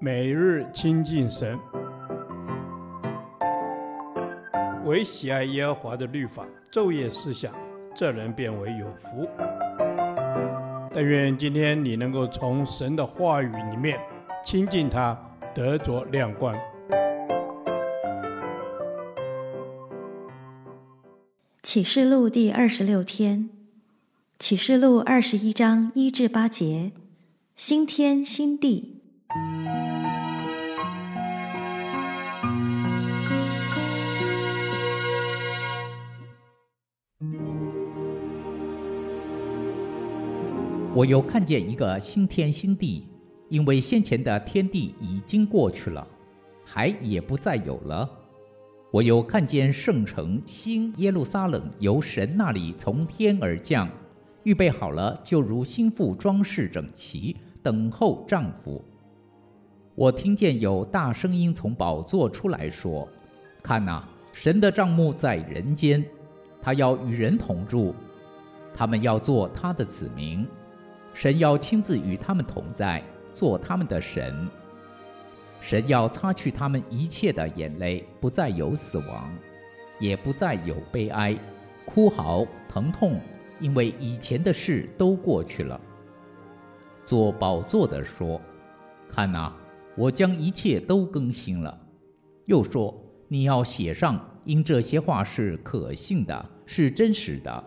每日亲近神，唯喜爱耶和华的律法，昼夜思想，这人便为有福。但愿今天你能够从神的话语里面亲近他，得着亮光。启示录第二十六天，启示录二十一章一至八节，新天新地。我又看见一个新天新地，因为先前的天地已经过去了，海也不再有了。我又看见圣城新耶路撒冷由神那里从天而降，预备好了，就如新妇装饰整齐，等候丈夫。我听见有大声音从宝座出来说：“看哪，神的帐幕在人间，他要与人同住，他们要做他的子民。”神要亲自与他们同在，做他们的神。神要擦去他们一切的眼泪，不再有死亡，也不再有悲哀、哭嚎、疼痛，因为以前的事都过去了。坐宝座的说：“看哪，我将一切都更新了。”又说：“你要写上，因这些话是可信的，是真实的。”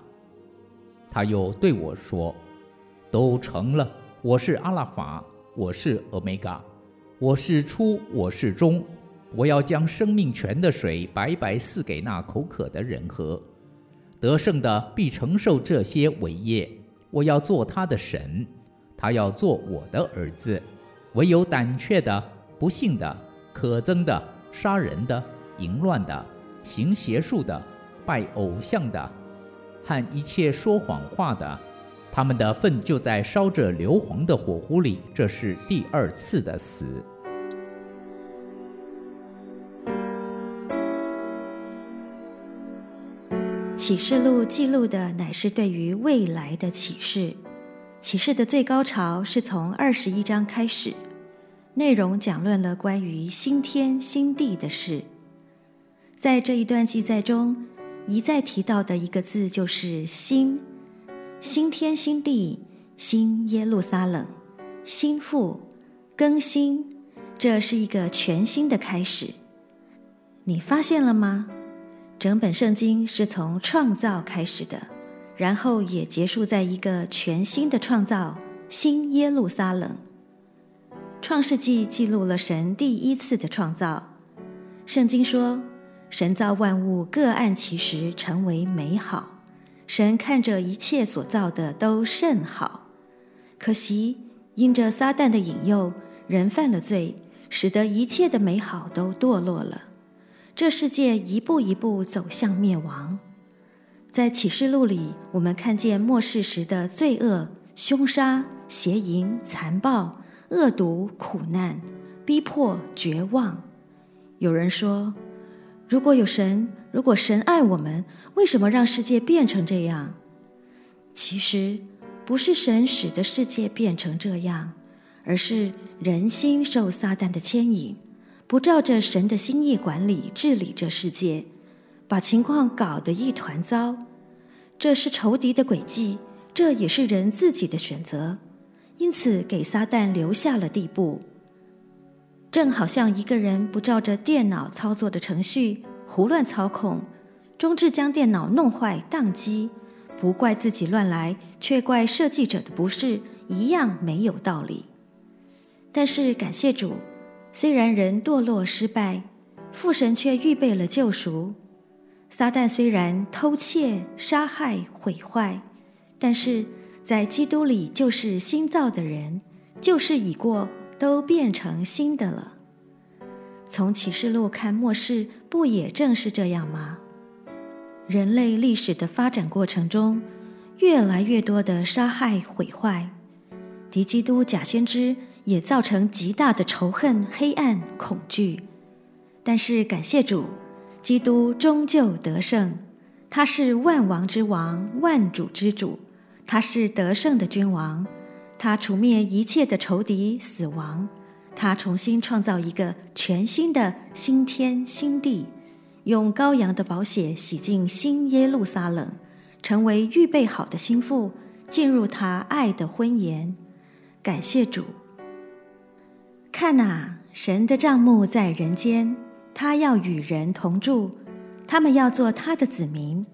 他又对我说。都成了。我是阿拉法，我是欧米伽，我是初，我是终。我要将生命泉的水白白赐给那口渴的人喝。得胜的必承受这些伟业。我要做他的神，他要做我的儿子。唯有胆怯的、不信的、可憎的、杀人的、淫乱的、行邪术的、拜偶像的，和一切说谎话的。他们的粪就在烧着硫磺的火湖里，这是第二次的死。启示录记录的乃是对于未来的启示，启示的最高潮是从二十一章开始，内容讲论了关于新天新地的事。在这一段记载中，一再提到的一个字就是“新”。新天新地，新耶路撒冷，新妇，更新，这是一个全新的开始。你发现了吗？整本圣经是从创造开始的，然后也结束在一个全新的创造——新耶路撒冷。创世纪记录了神第一次的创造。圣经说，神造万物各按其时成为美好。神看着一切所造的都甚好，可惜因着撒旦的引诱，人犯了罪，使得一切的美好都堕落了。这世界一步一步走向灭亡。在启示录里，我们看见末世时的罪恶、凶杀、邪淫、残暴、恶毒、苦难、逼迫、绝望。有人说，如果有神，如果神爱我们，为什么让世界变成这样？其实不是神使得世界变成这样，而是人心受撒旦的牵引，不照着神的心意管理治理这世界，把情况搞得一团糟。这是仇敌的诡计，这也是人自己的选择，因此给撒旦留下了地步。正好像一个人不照着电脑操作的程序胡乱操控，终至将电脑弄坏宕机，不怪自己乱来，却怪设计者的不是，一样没有道理。但是感谢主，虽然人堕落失败，父神却预备了救赎。撒旦虽然偷窃、杀害、毁坏，但是在基督里就是新造的人，旧事已过。都变成新的了。从启示录看末世，不也正是这样吗？人类历史的发展过程中，越来越多的杀害毁坏，敌基督假先知也造成极大的仇恨、黑暗、恐惧。但是感谢主，基督终究得胜，他是万王之王、万主之主，他是得胜的君王。他除灭一切的仇敌、死亡，他重新创造一个全新的新天新地，用羔羊的宝血洗净新耶路撒冷，成为预备好的新妇，进入他爱的婚筵。感谢主！看哪，神的帐幕在人间，他要与人同住，他们要做他的子民，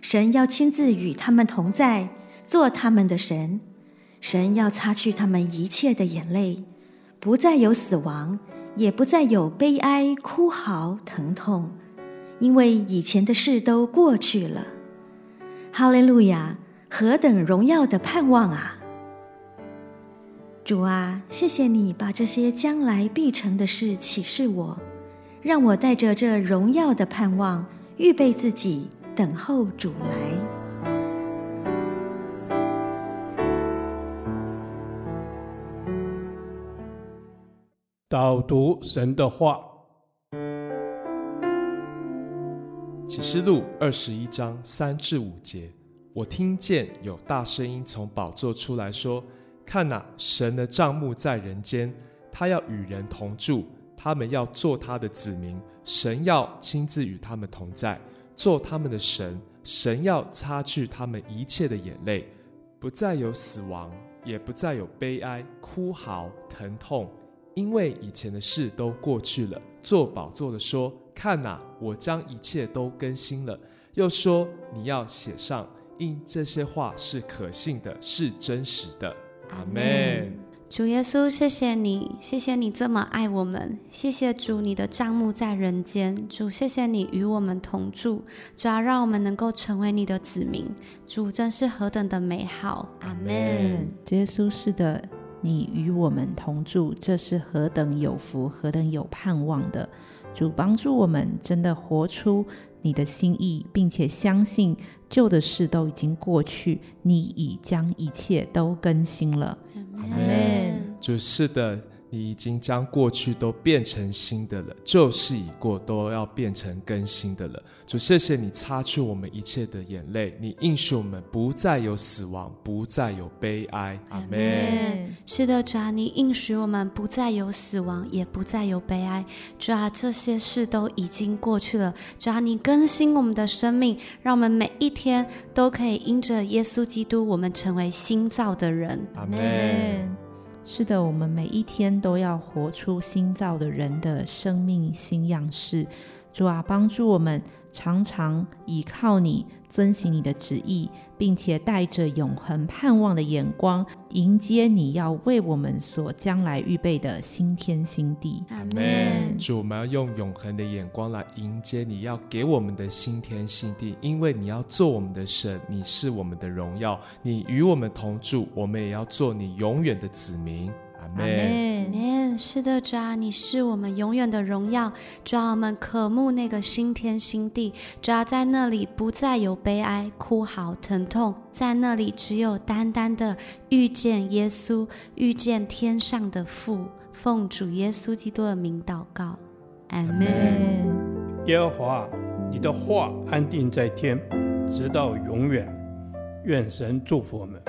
神要亲自与他们同在，做他们的神。神要擦去他们一切的眼泪。不再有死亡，也不再有悲哀、哭嚎、疼痛，因为以前的事都过去了。哈利路亚！何等荣耀的盼望啊！主啊，谢谢你把这些将来必成的事启示我，让我带着这荣耀的盼望，预备自己，等候主来。导读神的话，启示录二十一章三至五节，我听见有大声音从宝座出来说：“看哪，神的帐幕在人间，他要与人同住，他们要做他的子民，神要亲自与他们同在，做他们的神。神要擦去他们一切的眼泪，不再有死亡，也不再有悲哀、哭嚎、疼痛。”因为以前的事都过去了，做宝座的说：“看哪，我将一切都更新了。”又说：“你要写上，因这些话是可信的，是真实的。”阿门。主耶稣，谢谢你，谢谢你这么爱我们，谢谢主，你的帐幕在人间。主，谢谢你与我们同住，主要让我们能够成为你的子民。主，真是何等的美好。阿门。主耶稣，是的。你与我们同住，这是何等有福、何等有盼望的！主帮助我们，真的活出你的心意，并且相信旧的事都已经过去，你已将一切都更新了。阿门。主是的。你已经将过去都变成新的了，旧事已过，都要变成更新的了。主，谢谢你擦去我们一切的眼泪，你应许我们不再有死亡，不再有悲哀。阿门。是的，主啊，你应许我们不再有死亡，也不再有悲哀。主啊，这些事都已经过去了。主啊，你更新我们的生命，让我们每一天都可以因着耶稣基督，我们成为新造的人。阿门。是的，我们每一天都要活出新造的人的生命新样式。主啊，帮助我们常常倚靠你，遵行你的旨意，并且带着永恒盼望的眼光，迎接你要为我们所将来预备的新天新地。阿门。主，我们要用永恒的眼光来迎接你要给我们的新天新地，因为你要做我们的神，你是我们的荣耀，你与我们同住，我们也要做你永远的子民。阿门。是的，主啊，你是我们永远的荣耀。主啊，我们渴慕那个新天新地。主啊，在那里不再有悲哀、哭嚎、疼痛，在那里只有单单的遇见耶稣，遇见天上的父。奉主耶稣基督的名祷告，阿门。耶和华，你的话安定在天，直到永远。愿神祝福我们。